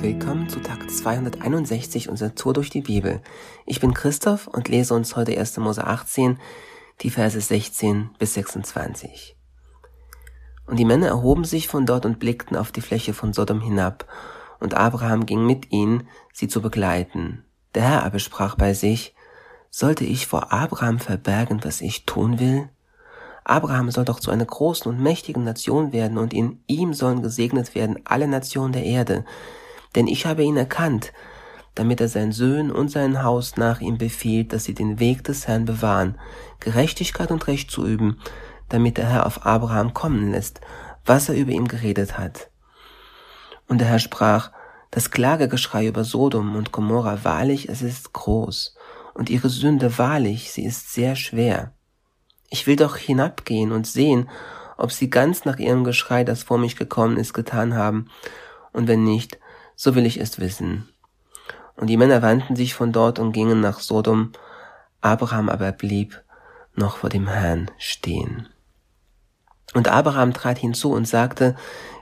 Willkommen zu Tag 261 unserer Tour durch die Bibel. Ich bin Christoph und lese uns heute 1. Mose 18, die Verse 16 bis 26. Und die Männer erhoben sich von dort und blickten auf die Fläche von Sodom hinab, und Abraham ging mit ihnen, sie zu begleiten. Der Herr aber sprach bei sich, sollte ich vor Abraham verbergen, was ich tun will? Abraham soll doch zu einer großen und mächtigen Nation werden, und in ihm sollen gesegnet werden alle Nationen der Erde. Denn ich habe ihn erkannt, damit er seinen Söhnen und sein Haus nach ihm befiehlt, dass sie den Weg des Herrn bewahren, Gerechtigkeit und Recht zu üben, damit der Herr auf Abraham kommen lässt, was er über ihm geredet hat. Und der Herr sprach, das Klagegeschrei über Sodom und Gomorra, wahrlich, es ist groß, und ihre Sünde, wahrlich, sie ist sehr schwer. Ich will doch hinabgehen und sehen, ob sie ganz nach ihrem Geschrei, das vor mich gekommen ist, getan haben, und wenn nicht, so will ich es wissen. Und die Männer wandten sich von dort und gingen nach Sodom, Abraham aber blieb noch vor dem Herrn stehen. Und Abraham trat hinzu und sagte,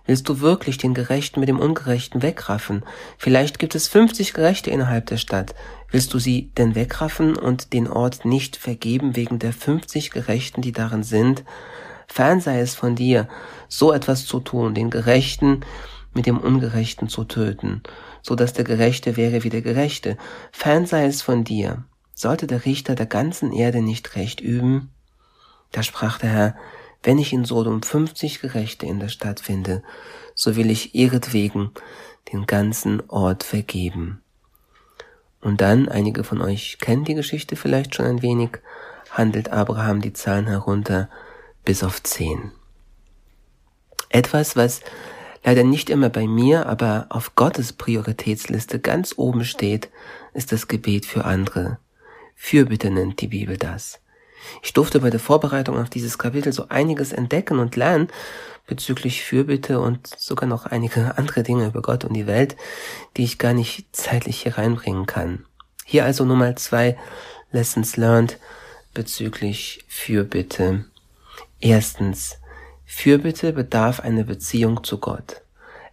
Willst du wirklich den Gerechten mit dem Ungerechten wegraffen? Vielleicht gibt es fünfzig Gerechte innerhalb der Stadt. Willst du sie denn wegraffen und den Ort nicht vergeben wegen der fünfzig Gerechten, die darin sind? Fern sei es von dir, so etwas zu tun, den Gerechten mit dem Ungerechten zu töten, so dass der Gerechte wäre wie der Gerechte. Fern sei es von dir. Sollte der Richter der ganzen Erde nicht Recht üben? Da sprach der Herr, wenn ich in Sodom fünfzig Gerechte in der Stadt finde, so will ich ihretwegen den ganzen Ort vergeben. Und dann, einige von euch kennen die Geschichte vielleicht schon ein wenig, handelt Abraham die Zahlen herunter bis auf zehn. Etwas, was leider nicht immer bei mir, aber auf Gottes Prioritätsliste ganz oben steht, ist das Gebet für andere. Fürbitte nennt die Bibel das. Ich durfte bei der Vorbereitung auf dieses Kapitel so einiges entdecken und lernen bezüglich Fürbitte und sogar noch einige andere Dinge über Gott und die Welt, die ich gar nicht zeitlich hier reinbringen kann. Hier also nur mal zwei Lessons learned bezüglich Fürbitte. Erstens, Fürbitte bedarf einer Beziehung zu Gott.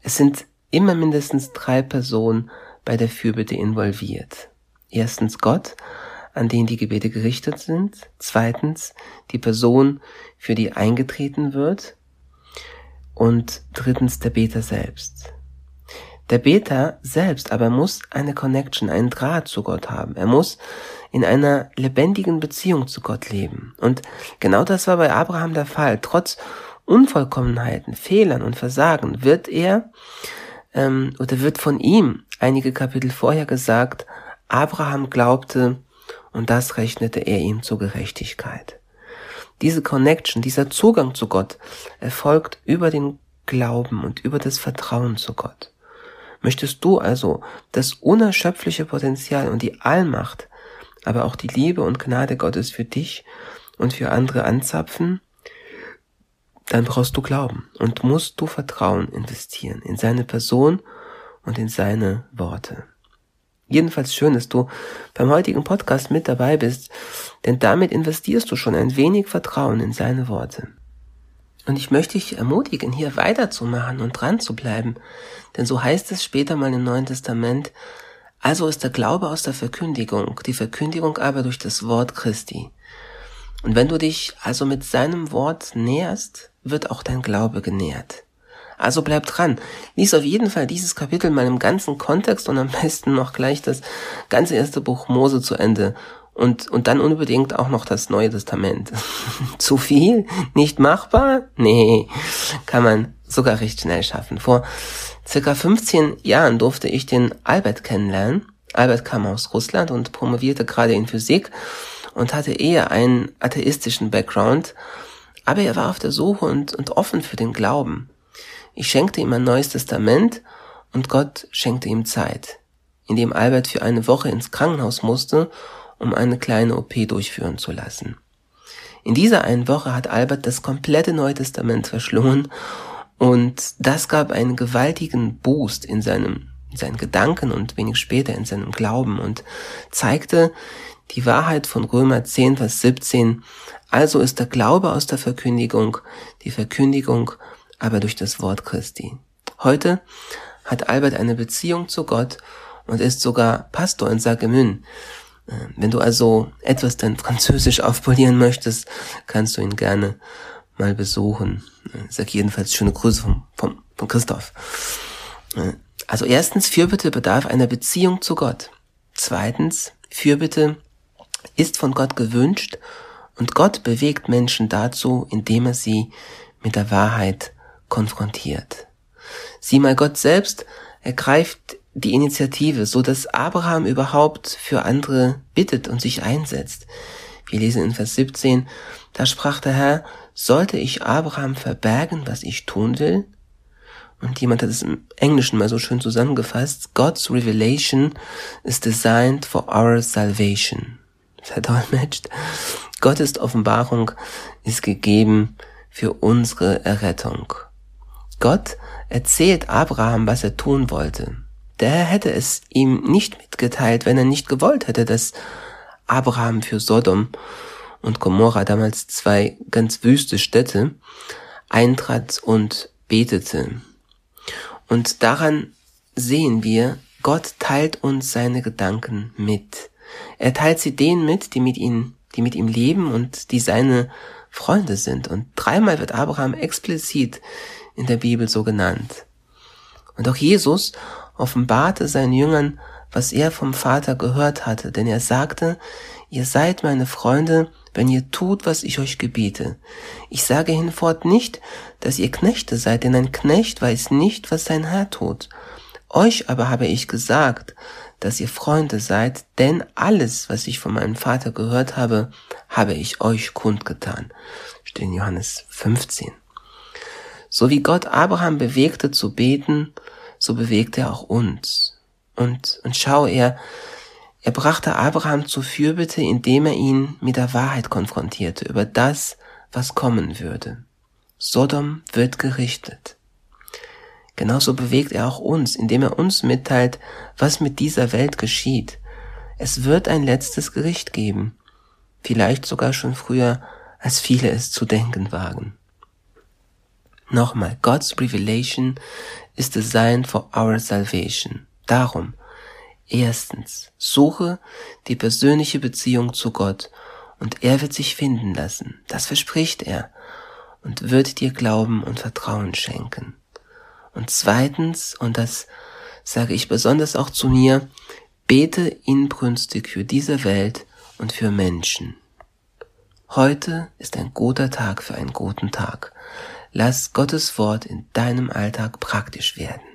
Es sind immer mindestens drei Personen bei der Fürbitte involviert. Erstens Gott, an den die Gebete gerichtet sind. Zweitens die Person, für die eingetreten wird. Und drittens der Beter selbst. Der Beter selbst aber muss eine Connection, einen Draht zu Gott haben. Er muss in einer lebendigen Beziehung zu Gott leben. Und genau das war bei Abraham der Fall. Trotz Unvollkommenheiten, Fehlern und Versagen wird er ähm, oder wird von ihm einige Kapitel vorher gesagt, Abraham glaubte und das rechnete er ihm zur Gerechtigkeit. Diese Connection, dieser Zugang zu Gott erfolgt über den Glauben und über das Vertrauen zu Gott. Möchtest du also das unerschöpfliche Potenzial und die Allmacht, aber auch die Liebe und Gnade Gottes für dich und für andere anzapfen, dann brauchst du Glauben und musst du Vertrauen investieren in seine Person und in seine Worte. Jedenfalls schön, dass du beim heutigen Podcast mit dabei bist, denn damit investierst du schon ein wenig Vertrauen in seine Worte. Und ich möchte dich ermutigen, hier weiterzumachen und dran zu bleiben, denn so heißt es später mal im Neuen Testament, also ist der Glaube aus der Verkündigung, die Verkündigung aber durch das Wort Christi. Und wenn du dich also mit seinem Wort näherst, wird auch dein Glaube genährt. Also bleib dran. Lies auf jeden Fall dieses Kapitel mal im ganzen Kontext und am besten noch gleich das ganze erste Buch Mose zu Ende. Und, und dann unbedingt auch noch das Neue Testament. Zu viel? Nicht machbar? Nee, kann man sogar recht schnell schaffen. Vor circa 15 Jahren durfte ich den Albert kennenlernen. Albert kam aus Russland und promovierte gerade in Physik und hatte eher einen atheistischen Background, aber er war auf der Suche und, und offen für den Glauben. Ich schenkte ihm ein neues Testament und Gott schenkte ihm Zeit, indem Albert für eine Woche ins Krankenhaus musste, um eine kleine OP durchführen zu lassen. In dieser einen Woche hat Albert das komplette Neue Testament verschlungen und das gab einen gewaltigen Boost in seinem in seinen Gedanken und wenig später in seinem Glauben und zeigte die Wahrheit von Römer 10, Vers 17. Also ist der Glaube aus der Verkündigung, die Verkündigung aber durch das Wort Christi. Heute hat Albert eine Beziehung zu Gott und ist sogar Pastor in Sagemün. Äh, wenn du also etwas dein Französisch aufpolieren möchtest, kannst du ihn gerne mal besuchen. Ich äh, sag jedenfalls schöne Grüße von, von, von Christoph. Äh, also erstens, Fürbitte bedarf einer Beziehung zu Gott. Zweitens, Fürbitte ist von Gott gewünscht und Gott bewegt Menschen dazu, indem er sie mit der Wahrheit konfrontiert. Sieh mal, Gott selbst ergreift die Initiative, so dass Abraham überhaupt für andere bittet und sich einsetzt. Wir lesen in Vers 17, da sprach der Herr, sollte ich Abraham verbergen, was ich tun will? Und jemand hat es im Englischen mal so schön zusammengefasst, God's revelation is designed for our salvation. Verdolmetscht. Gottes Offenbarung ist gegeben für unsere Errettung. Gott erzählt Abraham, was er tun wollte. Der Herr hätte es ihm nicht mitgeteilt, wenn er nicht gewollt hätte, dass Abraham für Sodom und Gomorra, damals zwei ganz wüste Städte, eintrat und betete. Und daran sehen wir, Gott teilt uns seine Gedanken mit. Er teilt sie denen mit, die mit ihm, die mit ihm leben und die seine Freunde sind. Und dreimal wird Abraham explizit in der Bibel so genannt. Und auch Jesus offenbarte seinen Jüngern, was er vom Vater gehört hatte, denn er sagte, ihr seid meine Freunde, wenn ihr tut, was ich euch gebiete. Ich sage hinfort nicht, dass ihr Knechte seid, denn ein Knecht weiß nicht, was sein Herr tut. Euch aber habe ich gesagt, dass ihr Freunde seid, denn alles, was ich von meinem Vater gehört habe, habe ich euch kundgetan. Steht in Johannes 15. So wie Gott Abraham bewegte zu beten, so bewegt er auch uns. Und, und schau, er, er brachte Abraham zur Fürbitte, indem er ihn mit der Wahrheit konfrontierte über das, was kommen würde. Sodom wird gerichtet. Genauso bewegt er auch uns, indem er uns mitteilt, was mit dieser Welt geschieht. Es wird ein letztes Gericht geben, vielleicht sogar schon früher, als viele es zu denken wagen. Nochmal, God's revelation is designed for our salvation. Darum, erstens, suche die persönliche Beziehung zu Gott und er wird sich finden lassen. Das verspricht er und wird dir Glauben und Vertrauen schenken. Und zweitens, und das sage ich besonders auch zu mir, bete inbrünstig für diese Welt und für Menschen. Heute ist ein guter Tag für einen guten Tag. Lass Gottes Wort in deinem Alltag praktisch werden.